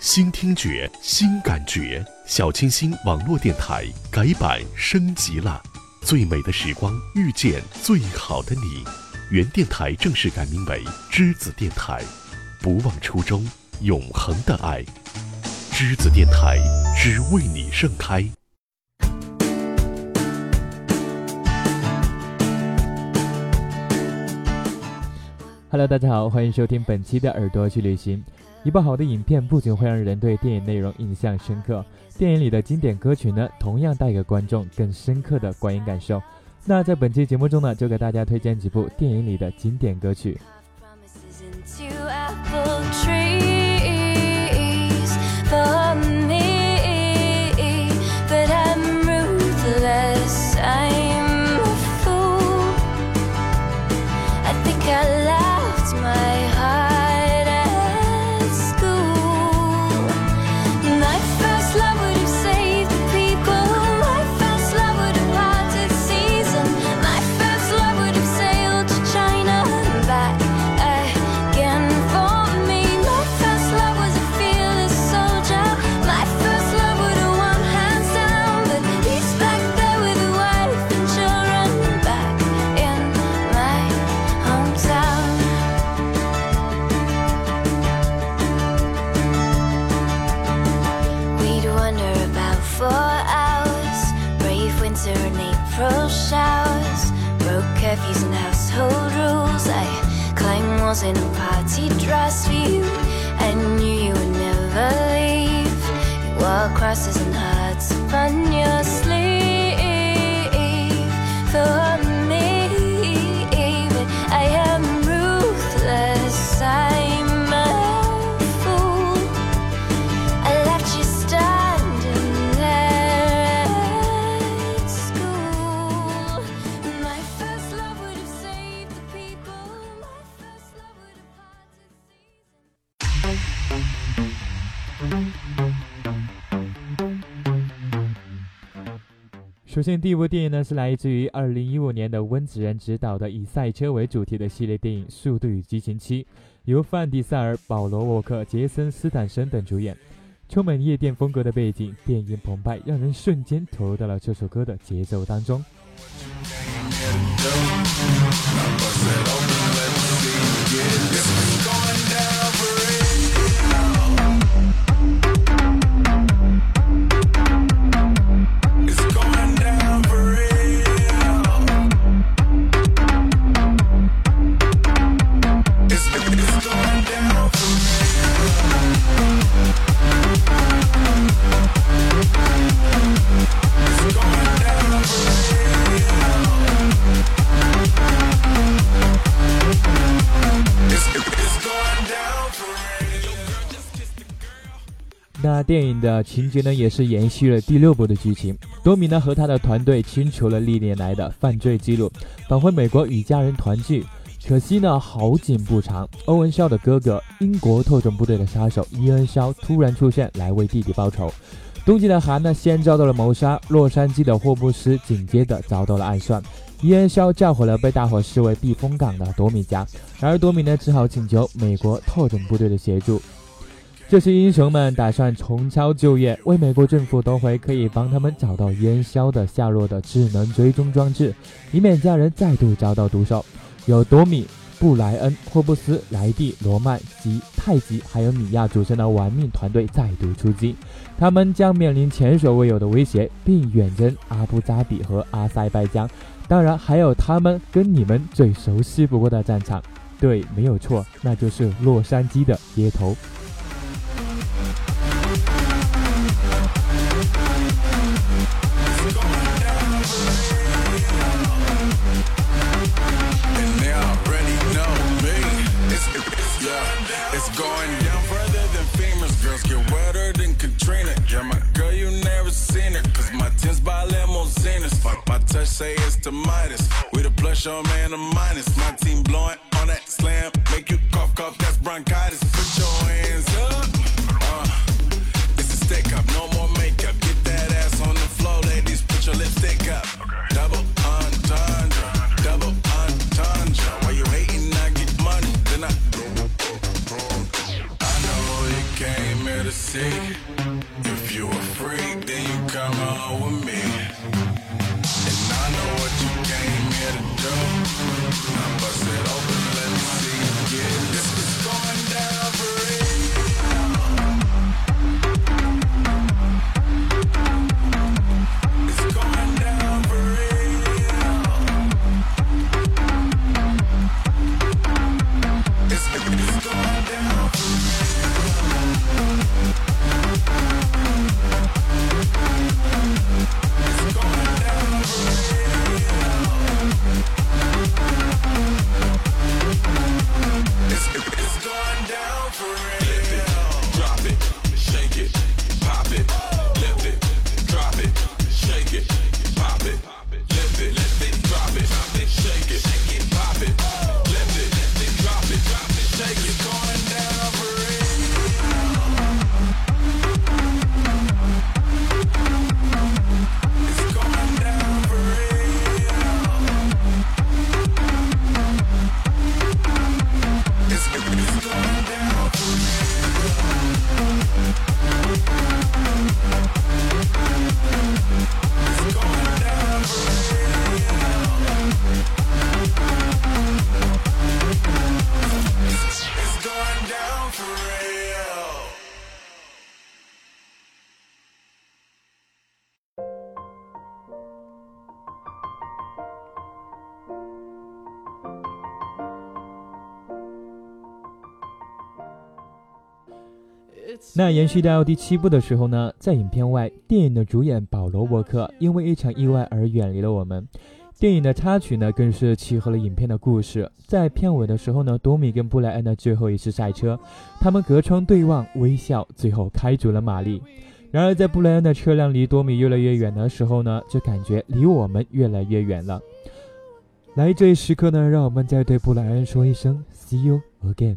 新听觉，新感觉。小清新网络电台改版升级了，最美的时光遇见最好的你。原电台正式改名为栀子电台，不忘初衷，永恒的爱。栀子电台，只为你盛开。Hello，大家好，欢迎收听本期的耳朵去旅行。一部好的影片不仅会让人对电影内容印象深刻，电影里的经典歌曲呢，同样带给观众更深刻的观影感受。那在本期节目中呢，就给大家推荐几部电影里的经典歌曲。24 hours. Brave winter and April showers. Broke curfews and household rules. I climbed walls in a party dress for you. I knew you would never leave. You wore crosses and hearts upon your sleeve. For 首先，第一部电影呢是来自于二零一五年的温子仁执导的以赛车为主题的系列电影《速度与激情七》，由范迪塞尔、保罗沃克、杰森斯坦森等主演。充满夜店风格的背景，电影澎湃，让人瞬间投入到了这首歌的节奏当中。那电影的情节呢，也是延续了第六部的剧情。多米呢和他的团队清除了历年来的犯罪记录，返回美国与家人团聚。可惜呢，好景不长，欧文肖的哥哥，英国特种部队的杀手伊恩肖突然出现，来为弟弟报仇。东京的韩呢，先遭到了谋杀；洛杉矶的霍布斯紧接着遭到了暗算。伊恩肖叫回了被大伙视为避风港的多米家，然而多米呢，只好请求美国特种部队的协助。这些英雄们打算重操旧业，为美国政府夺回可以帮他们找到烟硝的下落的智能追踪装置，以免家人再度遭到毒手。由多米、布莱恩、霍布斯、莱蒂、罗曼及泰吉还有米娅组成的玩命团队再度出击，他们将面临前所未有的威胁，并远征阿布扎比和阿塞拜疆。当然，还有他们跟你们最熟悉不过的战场，对，没有错，那就是洛杉矶的街头。Say it's the Midas. We the plus show man, a minus. My team blowing 那延续到第七部的时候呢，在影片外，电影的主演保罗沃克因为一场意外而远离了我们。电影的插曲呢，更是契合了影片的故事。在片尾的时候呢，多米跟布莱恩的最后一次赛车，他们隔窗对望，微笑，最后开足了马力。然而，在布莱恩的车辆离多米越来越远的时候呢，就感觉离我们越来越远了。来，这一时刻呢，让我们再对布莱恩说一声 “See you again”。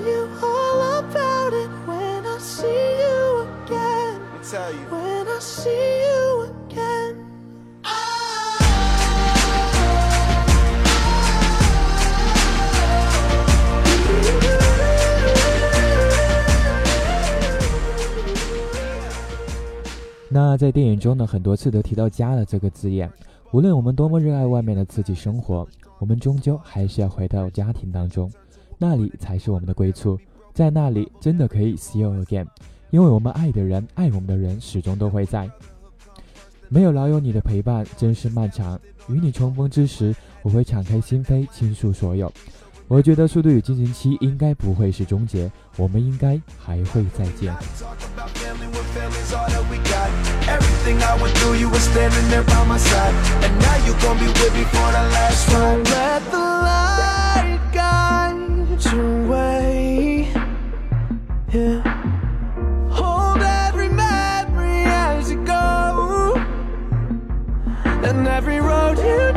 那在电影中呢，很多次都提到“家”了这个字眼。无论我们多么热爱外面的自己生活，我们终究还是要回到家庭当中，那里才是我们的归处。在那里，真的可以 see you again，因为我们爱的人、爱我们的人始终都会在。没有老友你的陪伴，真是漫长。与你重逢之时，我会敞开心扉，倾诉所有。我觉得《速度与激情七》应该不会是终结，我们应该还会再见。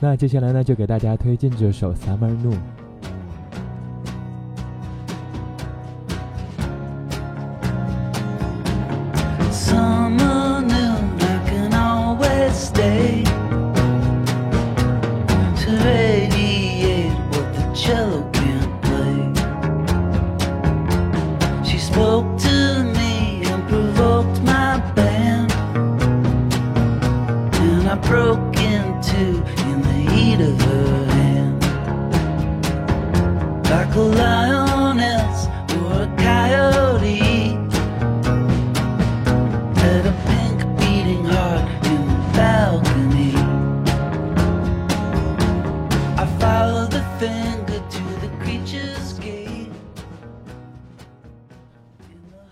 那接下来呢，就给大家推荐这首《Summer Noon》。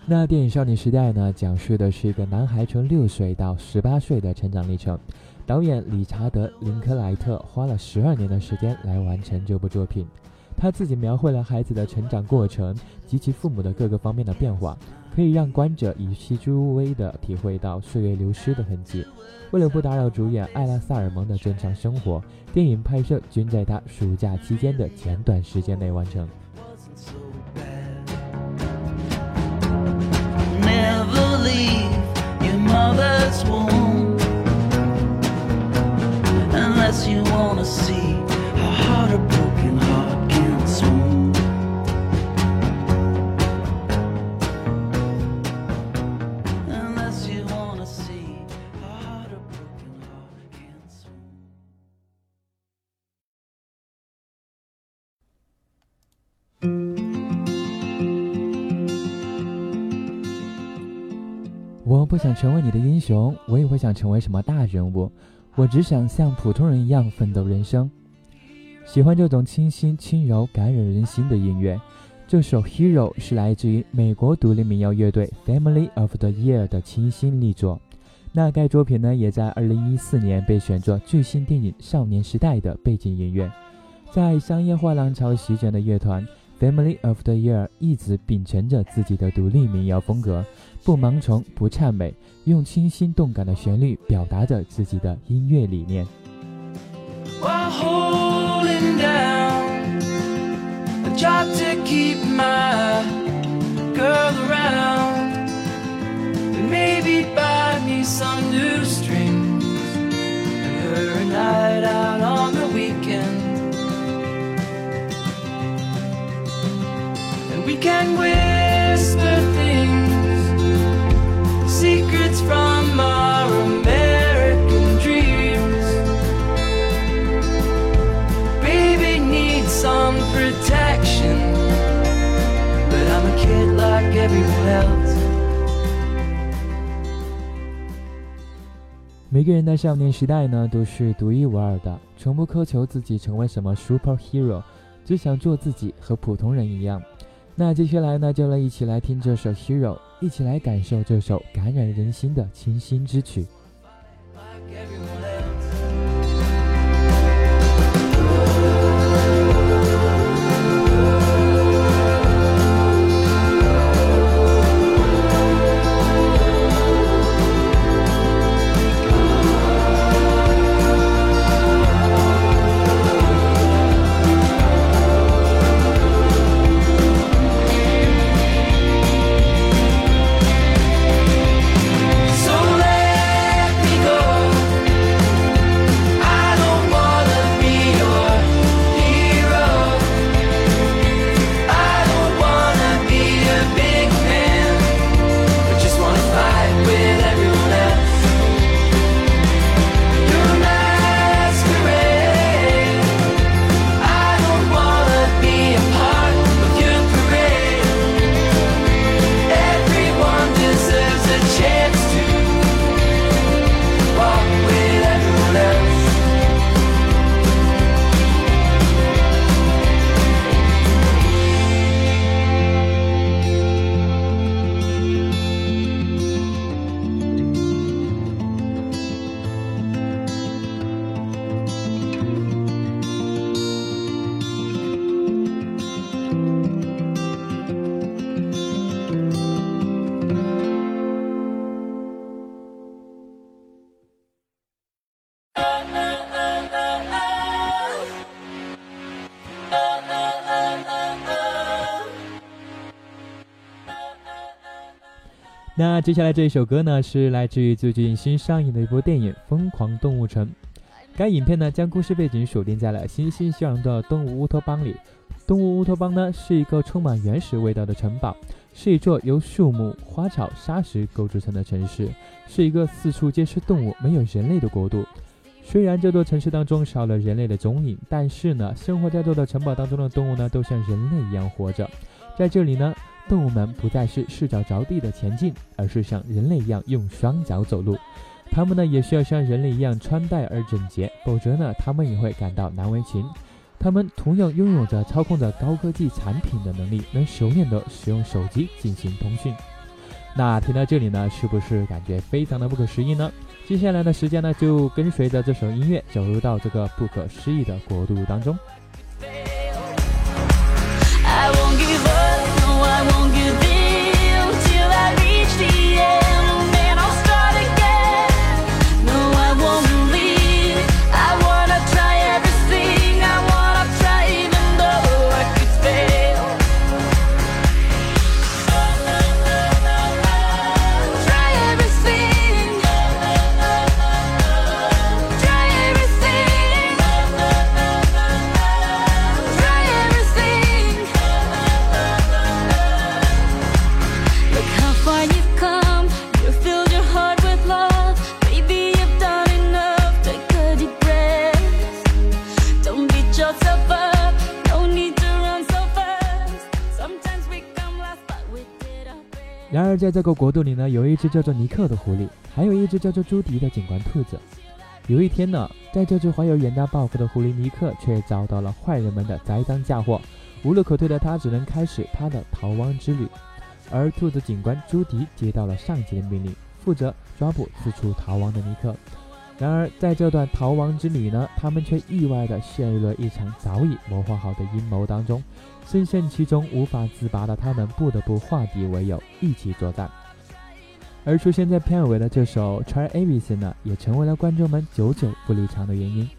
那电影《少年时代》呢，讲述的是一个男孩从六岁到十八岁的成长历程。导演理查德·林克莱特花了十二年的时间来完成这部作品。他自己描绘了孩子的成长过程及其父母的各个方面的变化，可以让观者以细诸微地体会到岁月流失的痕迹。为了不打扰主演艾拉·萨尔蒙的正常生活，电影拍摄均在他暑假期间的简短时间内完成。Mother's womb. Unless you wanna see how hard a 不想成为你的英雄，我也不想成为什么大人物，我只想像普通人一样奋斗人生。喜欢这种清新、轻柔、感染人心的音乐。这首《Hero》是来自于美国独立民谣乐队 Family of the Year 的清新力作。那该作品呢，也在2014年被选作最新电影《少年时代》的背景音乐。在商业化浪潮席卷的乐团 Family of the Year 一直秉承着自己的独立民谣风格。不盲从，不谄媚，用清新动感的旋律表达着自己的音乐理念。while holding can whisper things secrets from our American dreams baby needs some protection. But I'm a kid like everyone else. 每个人的少年时代呢，都是独一无二的，从不苛求自己成为什么 superhero，只想做自己，和普通人一样。那接下来呢，就来一起来听这首 Hero，一起来感受这首感染人心的清新之曲。那接下来这一首歌呢，是来自于最近新上映的一部电影《疯狂动物城》。该影片呢，将故事背景锁定在了欣欣向荣的动物乌托邦里。动物乌托邦呢，是一个充满原始味道的城堡，是一座由树木、花草、沙石构筑成的城市，是一个四处皆是动物、没有人类的国度。虽然这座城市当中少了人类的踪影，但是呢，生活在这座城堡当中的动物呢，都像人类一样活着。在这里呢，动物们不再是四脚着地的前进，而是像人类一样用双脚走路。它们呢，也需要像人类一样穿戴而整洁，否则呢，它们也会感到难为情。它们同样拥有着操控着高科技产品的能力，能熟练地使用手机进行通讯。那听到这里呢，是不是感觉非常的不可思议呢？接下来的时间呢，就跟随着这首音乐走入到这个不可思议的国度当中。I won't give 在这个国度里呢，有一只叫做尼克的狐狸，还有一只叫做朱迪的警官兔子。有一天呢，在这只怀有远大抱负的狐狸尼克却遭到了坏人们的栽赃嫁祸，无路可退的他只能开始他的逃亡之旅。而兔子警官朱迪接到了上级的命令，负责抓捕四处逃亡的尼克。然而，在这段逃亡之旅呢，他们却意外地陷入了一场早已谋划好的阴谋当中。深陷其中无法自拔的他们，不得不化敌为友，一起作战。而出现在片尾的这首《Try Everything》呢，也成为了观众们久久不离场的原因。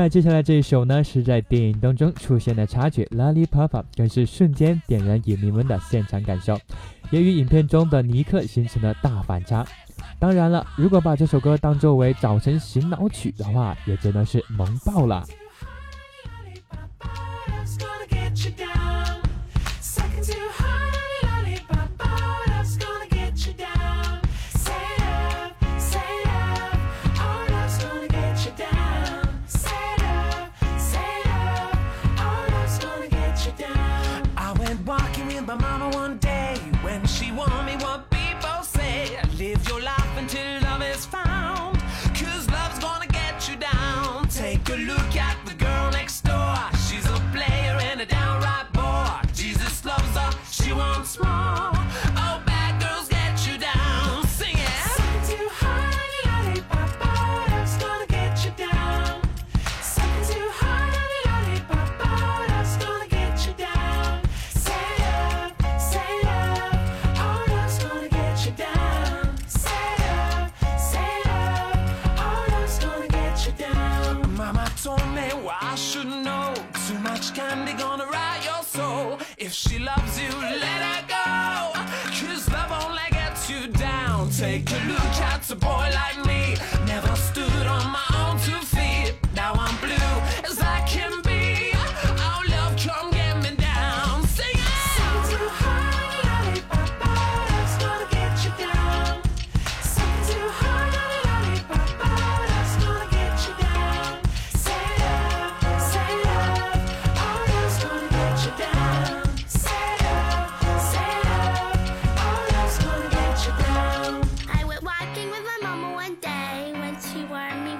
那接下来这一首呢，是在电影当中出现的插曲《Lollipop》，更是瞬间点燃影迷们的现场感受，也与影片中的尼克形成了大反差。当然了，如果把这首歌当作为早晨醒脑曲的话，也真的是萌爆了。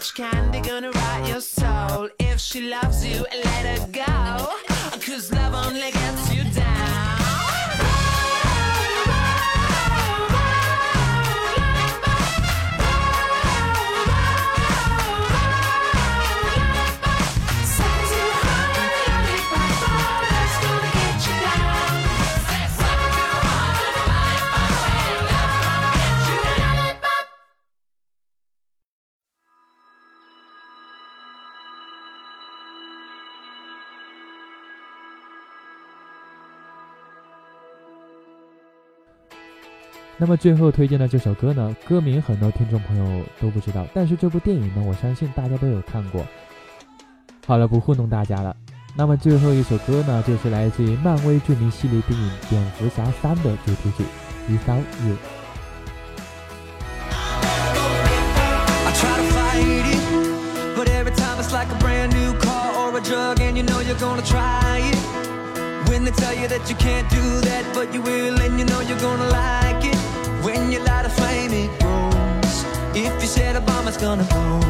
much candy gonna rot your soul. If she loves you, let her go. Cause love only gets you 那么最后推荐的这首歌呢，歌名很多听众朋友都不知道，但是这部电影呢，我相信大家都有看过。好了，不糊弄大家了。那么最后一首歌呢，就是来自于漫威著名系列电影《蝙蝠侠三》的主题曲《Without You》。I try to fight it, but every time it's like a brand new car or a drug, and you know you're gonna try it. When they tell you that you can't do that, but you will, and you know you're gonna like it. When you light a flame, it grows. If you set a bomb, it's gonna blow.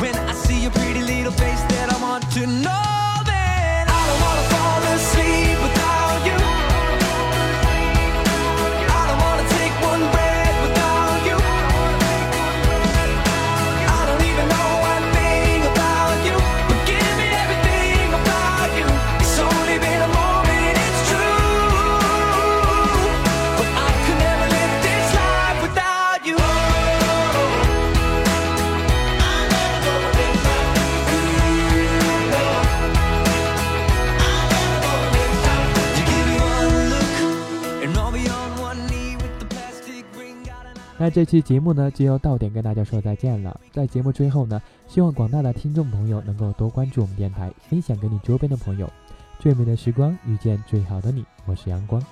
When I see your pretty little face, that I want to know that I don't wanna 那这期节目呢，就要到点跟大家说再见了。在节目最后呢，希望广大的听众朋友能够多关注我们电台，分享给你周边的朋友。最美的时光遇见最好的你，我是阳光。